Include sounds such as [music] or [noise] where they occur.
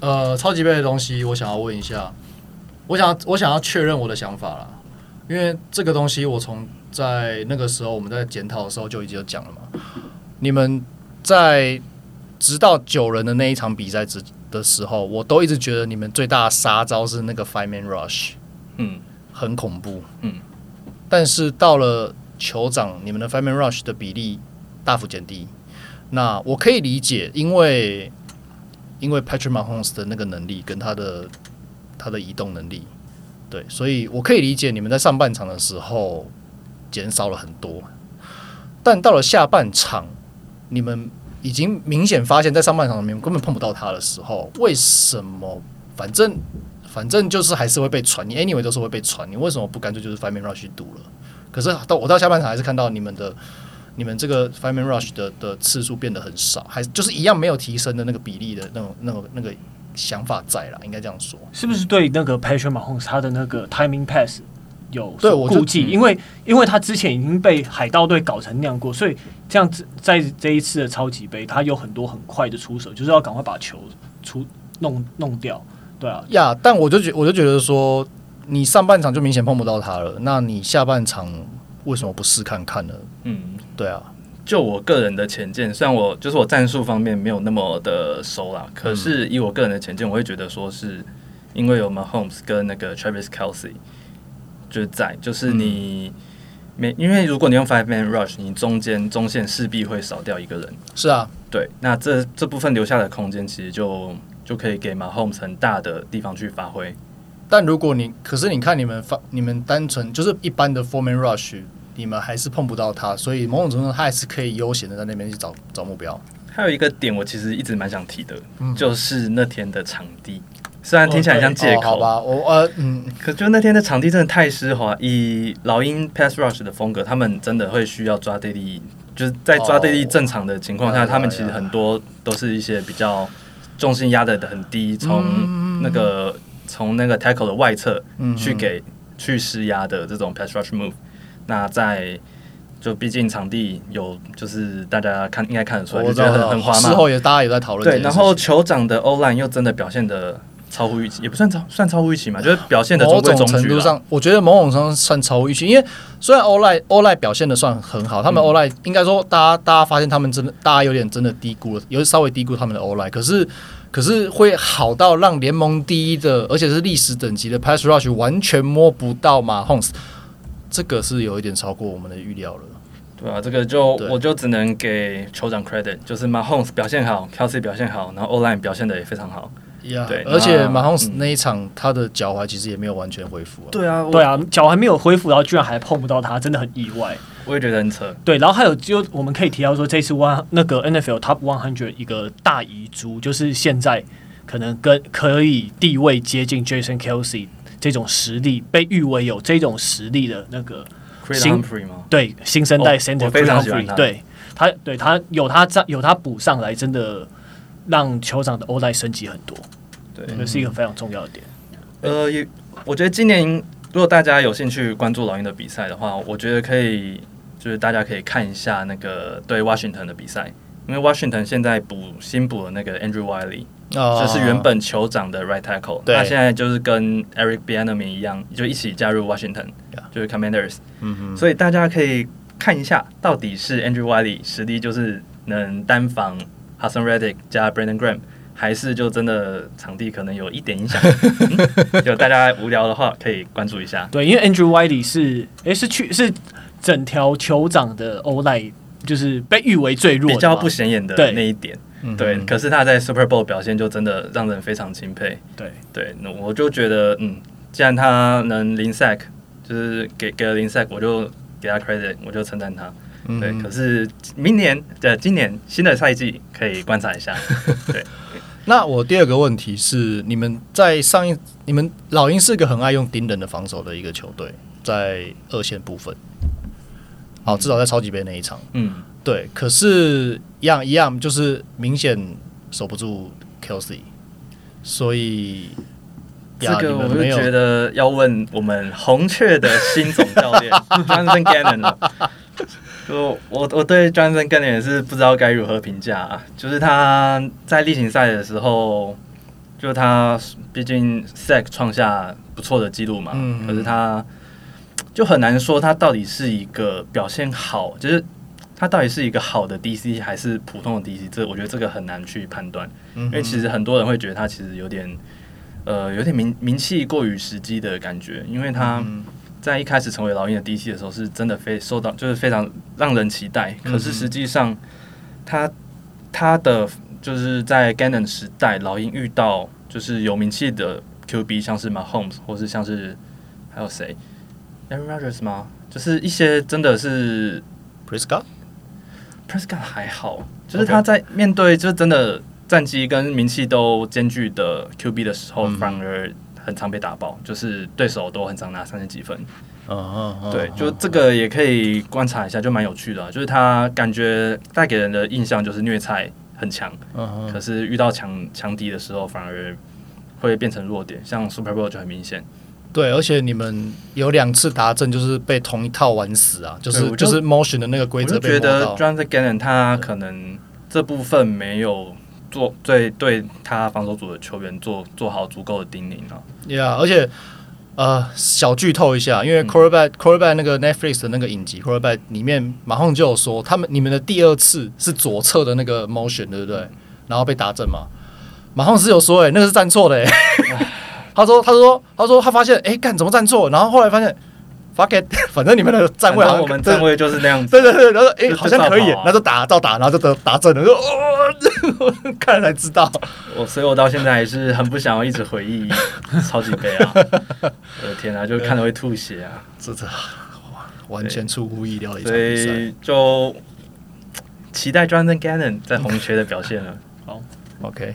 呃，超级杯的东西，我想要问一下，我想我想要确认我的想法啦，因为这个东西我从在那个时候我们在检讨的时候就已经有讲了嘛。你们在直到九人的那一场比赛之的时候，我都一直觉得你们最大的杀招是那个 Five Man Rush，嗯，很恐怖，嗯。但是到了酋长，你们的 Five Man Rush 的比例大幅减低。那我可以理解，因为因为 Patrick Mahomes 的那个能力跟他的他的移动能力，对，所以我可以理解你们在上半场的时候减少了很多。但到了下半场，你们已经明显发现，在上半场里面根本碰不到他的时候，为什么？反正反正就是还是会被传，你 anyway 都是会被传，你为什么不干脆就是翻面 Rush 去赌了？可是到我到下半场还是看到你们的。你们这个 Five Man Rush 的的次数变得很少，还就是一样没有提升的那个比例的那种、那种、那个想法在啦，应该这样说。是不是对那个 Patrick Mahomes 他的那个 Timing Pass 有对我顾忌？因为因为他之前已经被海盗队搞成那样过，所以这样子在这一次的超级杯，他有很多很快的出手，就是要赶快把球出弄弄掉。对啊，呀，但我就觉我就觉得说，你上半场就明显碰不到他了，那你下半场为什么不试看看呢？嗯。对啊，就我个人的浅见，虽然我就是我战术方面没有那么的熟啦，可是以我个人的浅见，我会觉得说是因为有 Mahomes 跟那个 Travis Kelsey 就是在，就是你没因为如果你用 Five Man Rush，你中间中线势必会少掉一个人。是啊，对，那这这部分留下的空间其实就就可以给 Mahomes 很大的地方去发挥。但如果你可是你看你们发你们单纯就是一般的 Four Man Rush。你们还是碰不到他，所以某种程度他还是可以悠闲的在那边去找找目标。还有一个点，我其实一直蛮想提的，嗯、就是那天的场地，虽然听起来像借口，好吧，我呃嗯，可就那天的场地真的太湿滑。以老鹰 Pass Rush 的风格，他们真的会需要抓地力，就是在抓地力正常的情况下，哦、他们其实很多都是一些比较重心压的很低，从那个从、嗯、那个 Tackle 的外侧去给、嗯、去施压的这种 Pass Rush Move。那在就毕竟场地有，就是大家看应该看得出来，我觉得很很滑嘛。事后也大家也在讨论。对，然后酋长的欧 line 又真的表现的超乎预期，也不算超算超乎预期嘛，[sighs] 就是表现的某种程度上，我觉得某种程度上算超乎预期。因为虽然 O-line O-line 表现的算很好，他们欧 line 应该说大家大家发现他们真的大家有点真的低估了，有稍微低估他们的欧 line，可是可是会好到让联盟第一的，而且是历史等级的 Pass Rush 完全摸不到马 Mahomes 这个是有一点超过我们的预料了，对啊，这个就我就只能给酋长 credit，就是 Mahomes 表现好，Kelsey 表现好，然后 O-line 表现的也非常好，yeah, 对，而且 Mahomes 那一场他的脚踝其实也没有完全恢复啊，对啊，对啊，脚还没有恢复，然后居然还碰不到他，真的很意外，我也觉得很扯，对，然后还有就我们可以提到说，这次 one 那个 NFL Top One Hundred 一个大遗珠，就是现在可能跟可以地位接近 Jason Kelce。这种实力被誉为有这种实力的那个新对新生代 center，、哦、非常喜欢他。对他对他有他在有他补上来，真的让酋长的 O-line 升级很多。对，这是一个非常重要的点。呃，也我觉得今年如果大家有兴趣关注老鹰的比赛的话，我觉得可以就是大家可以看一下那个对 Washington 的比赛，因为 Washington 现在补新补了那个 Andrew Wylie。哦，就是原本酋长的 right tackle，他现在就是跟 Eric Bieniemy 一样，就一起加入 Washington，就是 Commanders。嗯哼，所以大家可以看一下，到底是 Andrew Wiley 实力就是能单防 Haason Reddick 加 Brandon Graham，还是就真的场地可能有一点影响？嗯，就大家无聊的话可以关注一下。对，因为 Andrew Wiley 是，诶、欸，是去是整条酋长的 O-line，就是被誉为最弱，比较不显眼的那一点。对，可是他在 Super Bowl 表现就真的让人非常钦佩。对对，那我就觉得，嗯，既然他能零 sack，就是给给了零 sack，我就给他 credit，我就称赞他。嗯、对，可是明年的今年新的赛季可以观察一下。[laughs] 对，那我第二个问题是，你们在上一，你们老鹰是个很爱用盯人的防守的一个球队，在二线部分，好，至少在超级杯那一场，嗯。对，可是，一样一样，就是明显守不住 Kelsey，所以这个我就觉得要问我们红雀的新总教练 [laughs] Jonathan Gannon 了。就我我对 Jonathan Gannon 也是不知道该如何评价啊。就是他在例行赛的时候，就他毕竟 sack 创下不错的记录嘛，嗯嗯可是他就很难说他到底是一个表现好，就是他到底是一个好的 DC 还是普通的 DC，这我觉得这个很难去判断，嗯因为其实很多人会觉得他其实有点呃有点名名气过于实际的感觉，因为他。嗯在一开始成为老鹰的 DC 的时候，是真的非受到就是非常让人期待。可是实际上，他他的就是在 Gannon 时代，老鹰遇到就是有名气的 QB，像是 Mahomes 或是像是还有谁 Aaron Rodgers 吗？就是一些真的是 Prescott Prescott 还好，就是他在面对就是真的战绩跟名气都兼具的 QB 的时候，嗯反而。很常被打爆，就是对手都很常拿三十几分。嗯嗯嗯，对，就这个也可以观察一下，就蛮有趣的啊。就是他感觉带给人的印象就是虐菜很强，嗯可是遇到强强敌的时候反而会变成弱点，像 Super Bowl 就很明显。对，而且你们有两次达阵，就是被同一套玩死啊，就是就是 motion 的那个规则被我就觉得摸到。Jonathan Gannon 他可能这部分没有做对对他防守组的球员做做好足够的叮咛啊。Yeah，而且呃，小剧透一下，因为 Quarterback、Quarterback 那个 Netflix 的那个影集 Quarterback 里面，马上就有说，他们你们的第二次是左侧的那个 motion，对不对？然后被打正嘛，马上是有说、欸，哎，那个是站错的、欸，[laughs] 他说，他说，他说，他发现，哎、欸，干怎么站错？然后后来发现，fuck it，[laughs] 反正你们的站位好像，我们站位就是那样子。对对对，然后哎、欸，好像可以，那就啊、然后就打，照打，然后就得打正了，说哦，[laughs] 看了才知道。我所以，我到现在还是很不想要一直回忆 [laughs] 超级杯啊！我的天啊，就看了会吐血啊！这这完全出乎意料的一场所比赛。以就期待 Jonathan Gannon 在红雀的表现了。好，OK。